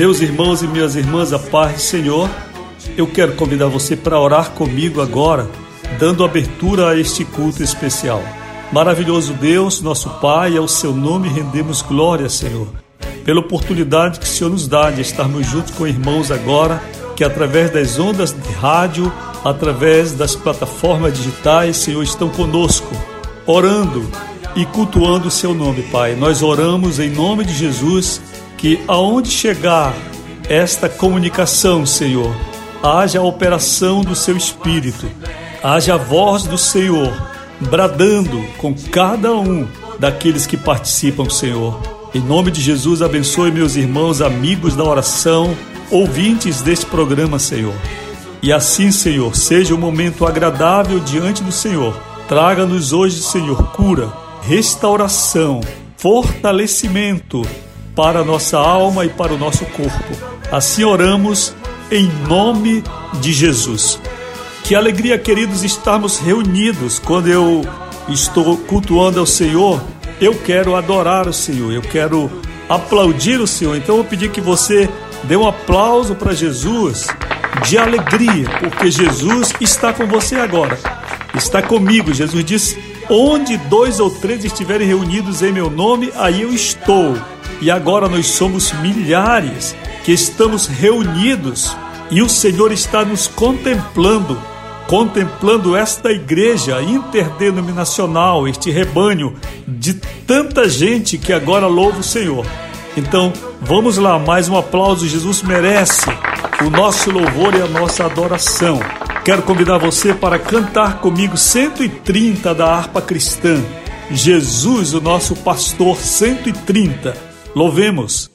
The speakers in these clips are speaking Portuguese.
Meus irmãos e minhas irmãs, a paz do Senhor, eu quero convidar você para orar comigo agora, dando abertura a este culto especial. Maravilhoso Deus, nosso Pai, ao seu nome rendemos glória, Senhor, pela oportunidade que o Senhor nos dá de estarmos juntos com irmãos agora, que através das ondas de rádio, através das plataformas digitais, Senhor, estão conosco, orando e cultuando o seu nome, Pai. Nós oramos em nome de Jesus que aonde chegar esta comunicação, Senhor, haja a operação do seu espírito, haja a voz do Senhor bradando com cada um daqueles que participam, Senhor. Em nome de Jesus, abençoe meus irmãos, amigos da oração, ouvintes deste programa, Senhor. E assim, Senhor, seja um momento agradável diante do Senhor. Traga-nos hoje, Senhor, cura, restauração, fortalecimento para a nossa alma e para o nosso corpo. Assim oramos em nome de Jesus. Que alegria, queridos, estarmos reunidos quando eu estou cultuando ao Senhor. Eu quero adorar o Senhor, eu quero aplaudir o Senhor. Então eu vou pedir que você dê um aplauso para Jesus de alegria, porque Jesus está com você agora. Está comigo. Jesus disse: Onde dois ou três estiverem reunidos em meu nome, aí eu estou. E agora nós somos milhares que estamos reunidos e o Senhor está nos contemplando contemplando esta igreja interdenominacional, este rebanho de tanta gente que agora louva o Senhor. Então, vamos lá, mais um aplauso. Jesus merece o nosso louvor e a nossa adoração. Quero convidar você para cantar comigo 130 da harpa cristã. Jesus, o nosso pastor, 130. Louvemos.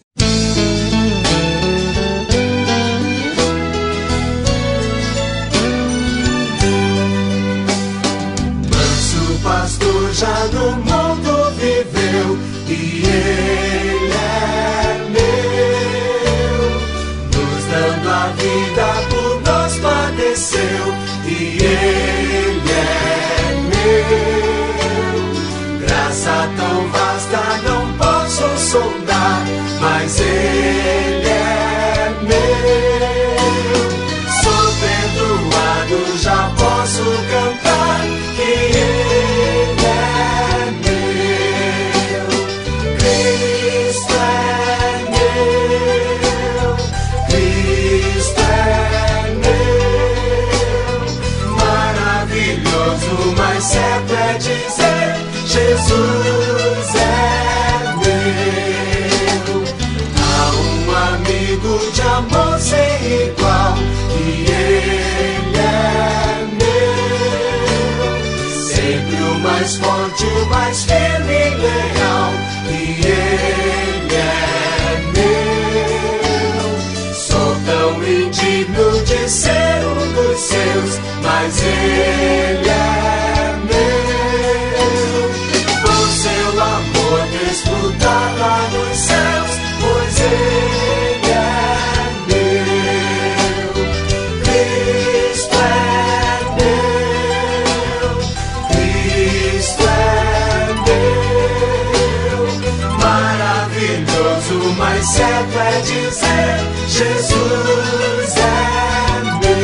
Jesus é meu. Há um amigo de amor sem igual e ele é meu. Sempre o mais forte, o mais firme e leal e ele é meu. Sou tão indigno de ser um dos seus, mas ele Jesus é meu.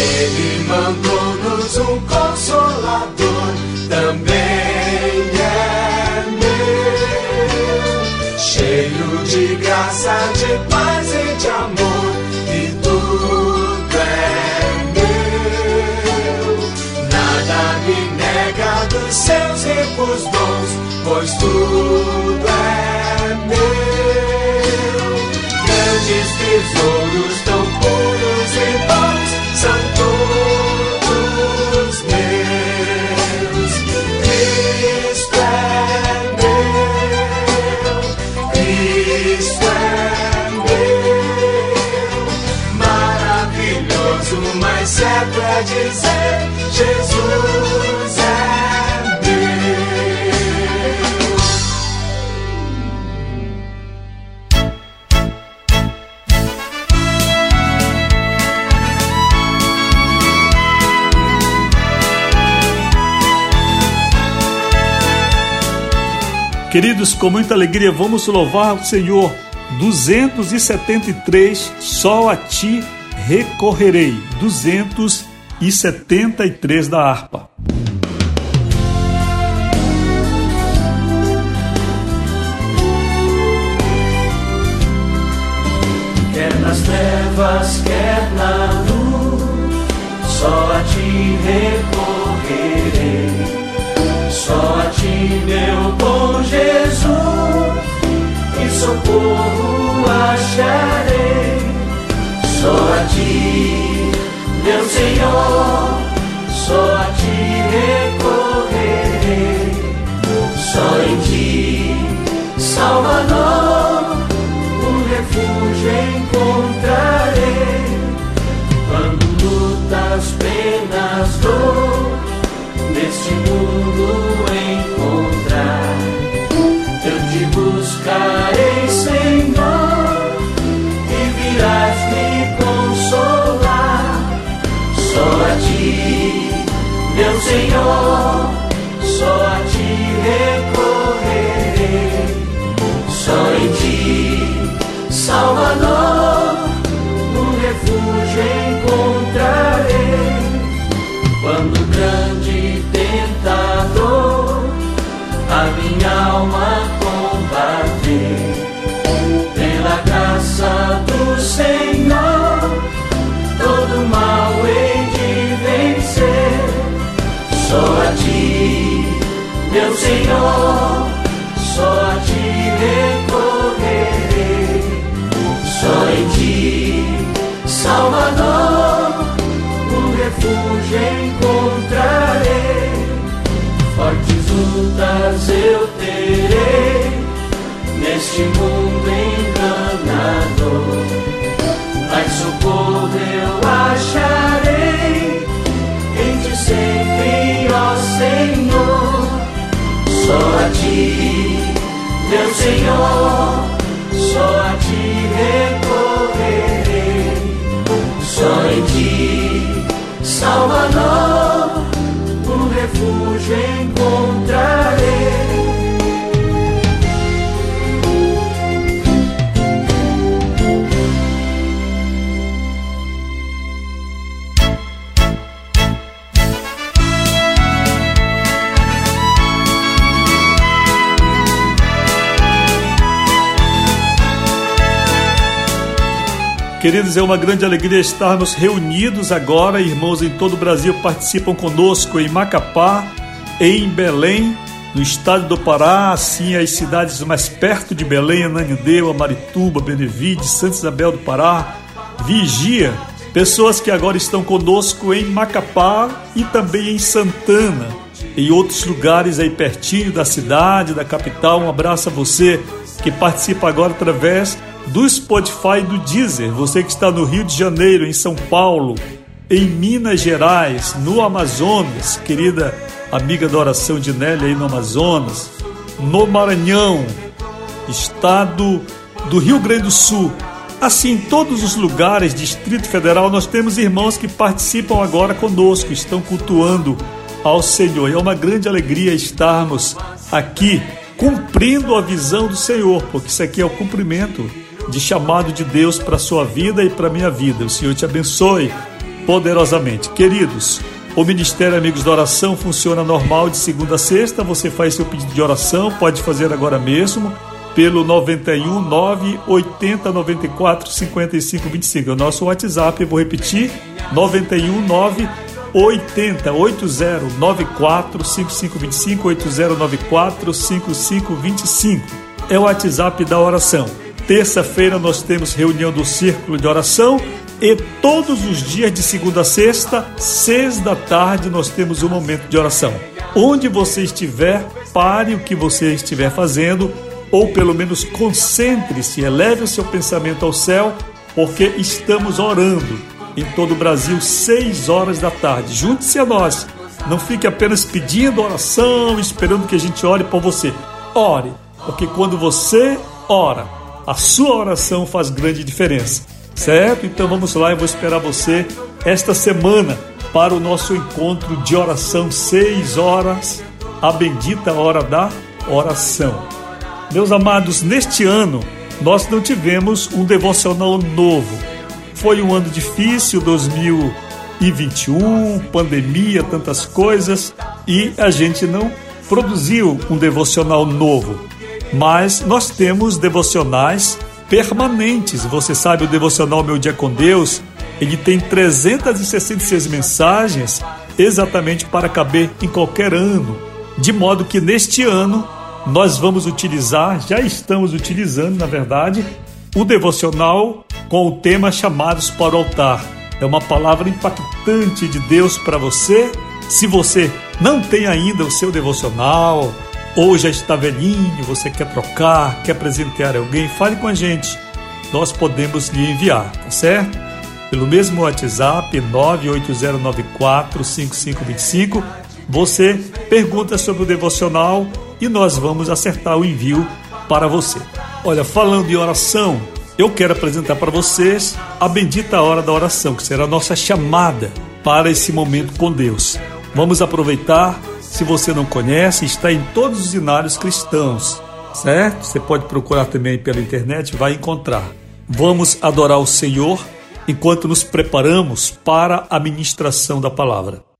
Ele mandou-nos um consolador, também é meu. Cheio de graça, de paz e de amor, e tudo é meu. Nada me nega dos seus ricos dons, pois tudo Jesus é. Queridos, com muita alegria vamos louvar o Senhor. 273, só a ti recorrerei. 273 da harpa. Quer nas trevas, quer na luz, só a ti recorrerei. Só a ti, meu bom Jesus, e socorro acharei. Só a ti, meu Senhor, só a ti recorrerei. Só em ti, Salvador, um refúgio encontrarei. Quando lutas, penas, dor, meu meu Senhor, só a ti recorrerei. Só em ti, Salvador, um refúgio encontrarei. Queridos, é uma grande alegria estarmos reunidos agora. Irmãos em todo o Brasil participam conosco em Macapá, em Belém, no estado do Pará, assim as cidades mais perto de Belém, Ananindeua, Marituba, Benevide, Santa Isabel do Pará, Vigia. Pessoas que agora estão conosco em Macapá e também em Santana, em outros lugares aí pertinho da cidade, da capital. Um abraço a você que participa agora através do Spotify e do Deezer. Você que está no Rio de Janeiro, em São Paulo, em Minas Gerais, no Amazonas, querida amiga da oração de Nélia aí no Amazonas, no Maranhão, estado do Rio Grande do Sul. Assim, em todos os lugares, Distrito Federal, nós temos irmãos que participam agora conosco, estão cultuando ao Senhor. E é uma grande alegria estarmos aqui cumprindo a visão do Senhor, porque isso aqui é o cumprimento de chamado de Deus para a sua vida e para a minha vida. O Senhor te abençoe poderosamente. Queridos, o Ministério Amigos da Oração funciona normal de segunda a sexta. Você faz seu pedido de oração, pode fazer agora mesmo pelo 91 9 80 94 55 25. É o nosso WhatsApp, eu vou repetir: 91 9 80 80 94 5525 8094 5525. É o WhatsApp da oração. Terça-feira nós temos reunião do Círculo de Oração e todos os dias de segunda a sexta, seis da tarde, nós temos um momento de oração. Onde você estiver, pare o que você estiver fazendo, ou pelo menos concentre-se, eleve o seu pensamento ao céu, porque estamos orando. em todo o Brasil, 6 horas da tarde. Junte-se a nós. Não fique apenas pedindo oração, esperando que a gente ore por você. Ore, porque quando você ora, a sua oração faz grande diferença. Certo? Então vamos lá, eu vou esperar você esta semana para o nosso encontro de oração, 6 horas, a bendita hora da oração. Meus amados, neste ano nós não tivemos um devocional novo. Foi um ano difícil, 2021, pandemia, tantas coisas, e a gente não produziu um devocional novo. Mas nós temos devocionais permanentes. Você sabe, o devocional Meu Dia com Deus, ele tem 366 mensagens exatamente para caber em qualquer ano. De modo que neste ano nós vamos utilizar, já estamos utilizando, na verdade, o devocional com o tema Chamados para o Altar. É uma palavra impactante de Deus para você. Se você não tem ainda o seu devocional, ou já está velhinho, você quer trocar, quer presentear alguém, fale com a gente. Nós podemos lhe enviar, tá certo? Pelo mesmo WhatsApp 980945525, você pergunta sobre o devocional e nós vamos acertar o envio para você. Olha, falando em oração, eu quero apresentar para vocês a bendita hora da oração, que será a nossa chamada para esse momento com Deus. Vamos aproveitar. Se você não conhece, está em todos os inários cristãos, certo? Você pode procurar também pela internet, vai encontrar. Vamos adorar o Senhor enquanto nos preparamos para a ministração da palavra.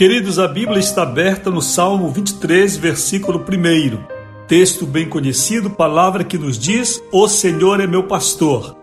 Queridos, a Bíblia está aberta no Salmo 23, versículo 1. Texto bem conhecido, palavra que nos diz: O Senhor é meu pastor,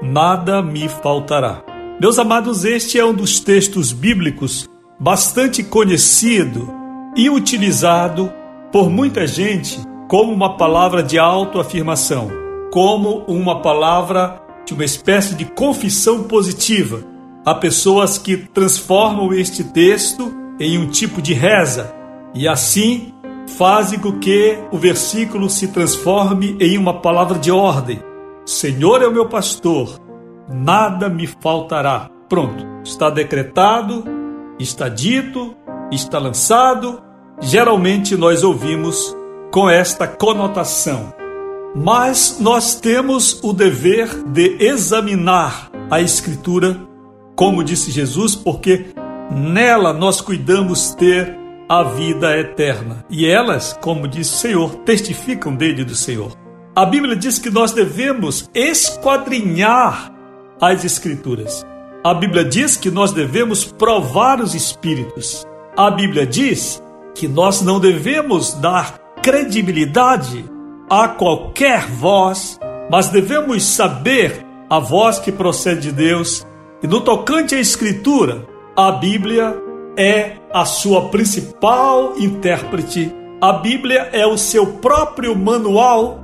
nada me faltará. Meus amados, este é um dos textos bíblicos bastante conhecido e utilizado por muita gente como uma palavra de autoafirmação, como uma palavra de uma espécie de confissão positiva. Há pessoas que transformam este texto em um tipo de reza e assim fazem com que o versículo se transforme em uma palavra de ordem. Senhor é o meu pastor, nada me faltará. Pronto, está decretado, está dito, está lançado. Geralmente nós ouvimos com esta conotação. Mas nós temos o dever de examinar a Escritura, como disse Jesus, porque nela nós cuidamos ter a vida eterna. E elas, como disse o Senhor, testificam dele do Senhor. A Bíblia diz que nós devemos esquadrinhar as Escrituras. A Bíblia diz que nós devemos provar os Espíritos. A Bíblia diz que nós não devemos dar credibilidade a qualquer voz, mas devemos saber a voz que procede de Deus. E no tocante à Escritura, a Bíblia é a sua principal intérprete. A Bíblia é o seu próprio manual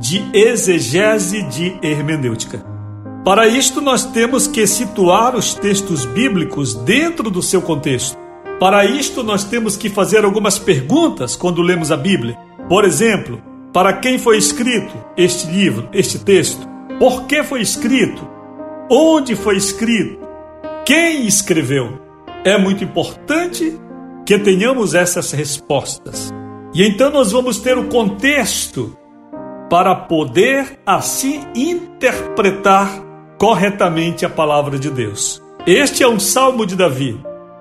de exegese de hermenêutica. Para isto, nós temos que situar os textos bíblicos dentro do seu contexto. Para isto, nós temos que fazer algumas perguntas quando lemos a Bíblia. Por exemplo, para quem foi escrito este livro, este texto? Por que foi escrito? Onde foi escrito? Quem escreveu. É muito importante que tenhamos essas respostas. E então nós vamos ter o contexto para poder assim interpretar corretamente a palavra de Deus. Este é um salmo de Davi,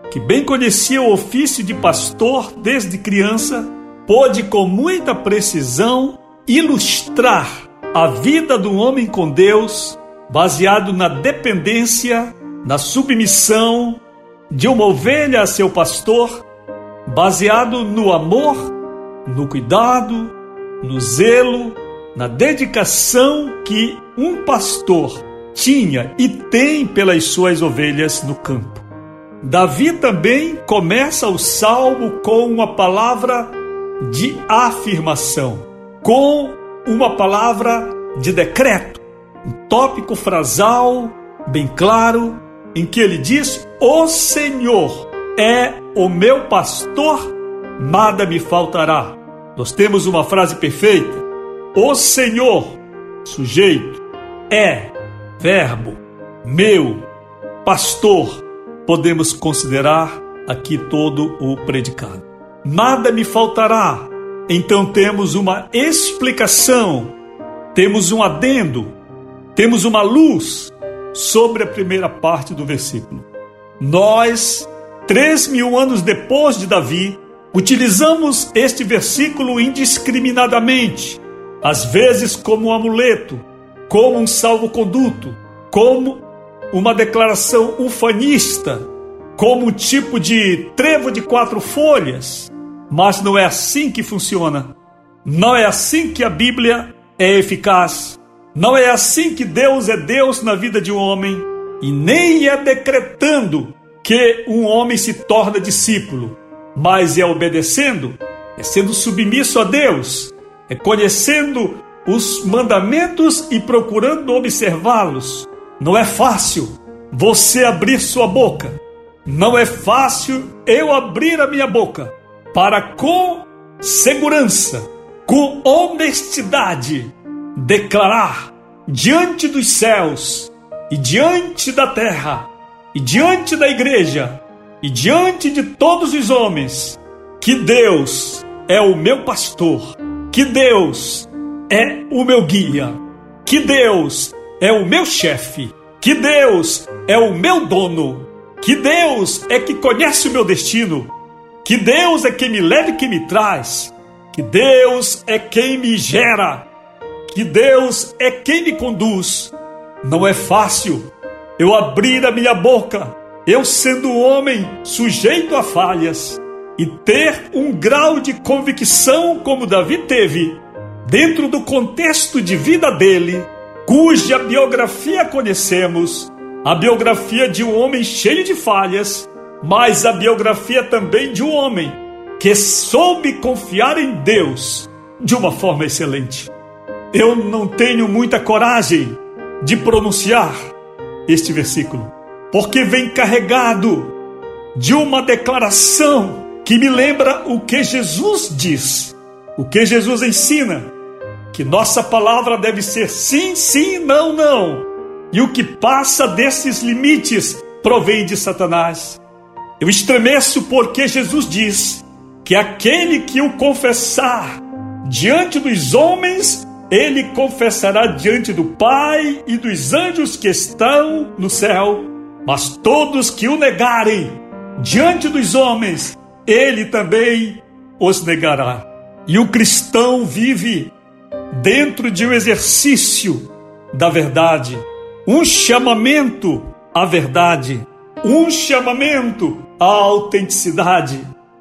que bem conhecia o ofício de pastor desde criança, pôde com muita precisão ilustrar a vida do homem com Deus, baseado na dependência na submissão de uma ovelha a seu pastor, baseado no amor, no cuidado, no zelo, na dedicação que um pastor tinha e tem pelas suas ovelhas no campo. Davi também começa o salmo com uma palavra de afirmação, com uma palavra de decreto, um tópico frasal bem claro em que ele diz: O Senhor é o meu pastor, nada me faltará. Nós temos uma frase perfeita: O Senhor, sujeito, é, verbo, meu, pastor. Podemos considerar aqui todo o predicado. Nada me faltará. Então temos uma explicação, temos um adendo, temos uma luz sobre a primeira parte do versículo. Nós, três mil anos depois de Davi, utilizamos este versículo indiscriminadamente, às vezes como um amuleto, como um salvo-conduto, como uma declaração ufanista, como um tipo de trevo de quatro folhas. Mas não é assim que funciona. Não é assim que a Bíblia é eficaz. Não é assim que Deus é Deus na vida de um homem, e nem é decretando que um homem se torna discípulo, mas é obedecendo, é sendo submisso a Deus, é conhecendo os mandamentos e procurando observá-los. Não é fácil você abrir sua boca. Não é fácil eu abrir a minha boca para com segurança, com honestidade, declarar diante dos céus e diante da terra e diante da igreja e diante de todos os homens que Deus é o meu pastor, que Deus é o meu guia, que Deus é o meu chefe, que Deus é o meu dono, que Deus é que conhece o meu destino, que Deus é quem me leva e quem me traz, que Deus é quem me gera, que Deus é quem me conduz. Não é fácil eu abrir a minha boca eu sendo homem sujeito a falhas e ter um grau de convicção como Davi teve, dentro do contexto de vida dele, cuja biografia conhecemos, a biografia de um homem cheio de falhas, mas a biografia também de um homem que soube confiar em Deus de uma forma excelente. Eu não tenho muita coragem de pronunciar este versículo, porque vem carregado de uma declaração que me lembra o que Jesus diz, o que Jesus ensina, que nossa palavra deve ser sim, sim, não, não. E o que passa desses limites provém de Satanás. Eu estremeço porque Jesus diz que aquele que o confessar diante dos homens ele confessará diante do Pai e dos anjos que estão no céu. Mas todos que o negarem diante dos homens, ele também os negará. E o cristão vive dentro de um exercício da verdade, um chamamento à verdade, um chamamento à autenticidade,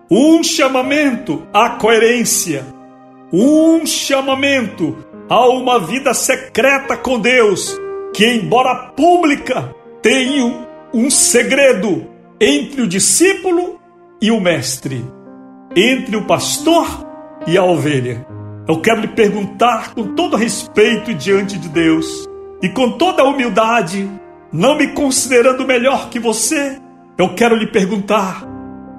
um chamamento à coerência, um chamamento a uma vida secreta com Deus, que, embora pública, tem um segredo entre o discípulo e o mestre, entre o pastor e a ovelha. Eu quero lhe perguntar com todo respeito diante de Deus e com toda humildade, não me considerando melhor que você, eu quero lhe perguntar: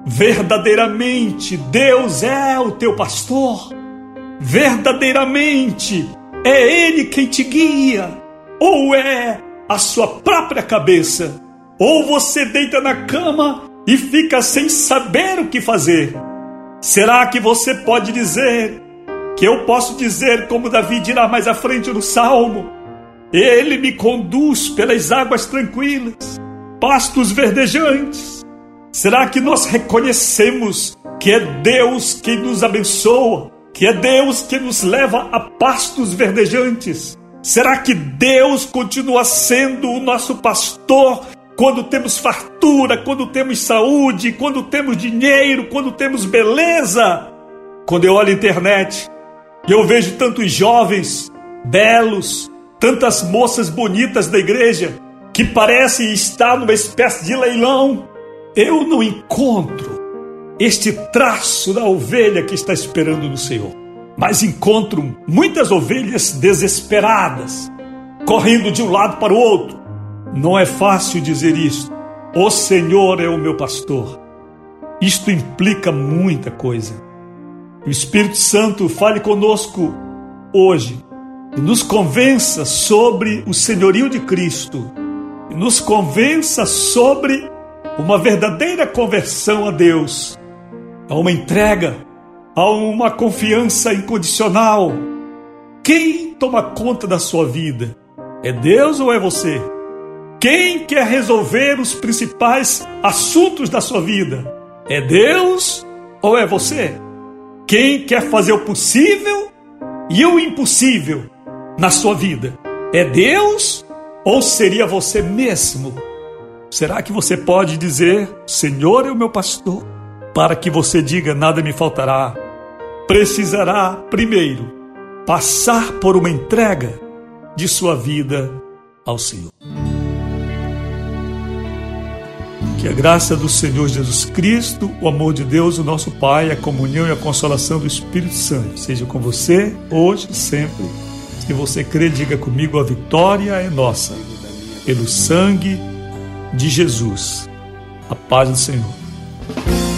verdadeiramente Deus é o teu pastor? Verdadeiramente é Ele quem te guia? Ou é a sua própria cabeça? Ou você deita na cama e fica sem saber o que fazer? Será que você pode dizer que eu posso dizer, como Davi dirá mais à frente no Salmo? Ele me conduz pelas águas tranquilas, pastos verdejantes. Será que nós reconhecemos que é Deus quem nos abençoa? Que é Deus que nos leva a pastos verdejantes? Será que Deus continua sendo o nosso pastor quando temos fartura, quando temos saúde, quando temos dinheiro, quando temos beleza? Quando eu olho a internet e eu vejo tantos jovens belos, tantas moças bonitas da igreja que parecem estar numa espécie de leilão, eu não encontro este traço da ovelha que está esperando no Senhor. Mas encontro muitas ovelhas desesperadas, correndo de um lado para o outro. Não é fácil dizer isso. O Senhor é o meu pastor. Isto implica muita coisa. O Espírito Santo fale conosco hoje e nos convença sobre o senhorio de Cristo, e nos convença sobre uma verdadeira conversão a Deus a uma entrega, a uma confiança incondicional. Quem toma conta da sua vida? É Deus ou é você? Quem quer resolver os principais assuntos da sua vida? É Deus ou é você? Quem quer fazer o possível e o impossível na sua vida? É Deus ou seria você mesmo? Será que você pode dizer: Senhor é o meu pastor? Para que você diga nada me faltará, precisará primeiro passar por uma entrega de sua vida ao Senhor. Que a graça do Senhor Jesus Cristo, o amor de Deus, o nosso Pai, a comunhão e a consolação do Espírito Santo seja com você hoje e sempre. Se você crê, diga comigo: a vitória é nossa, pelo sangue de Jesus. A paz do Senhor.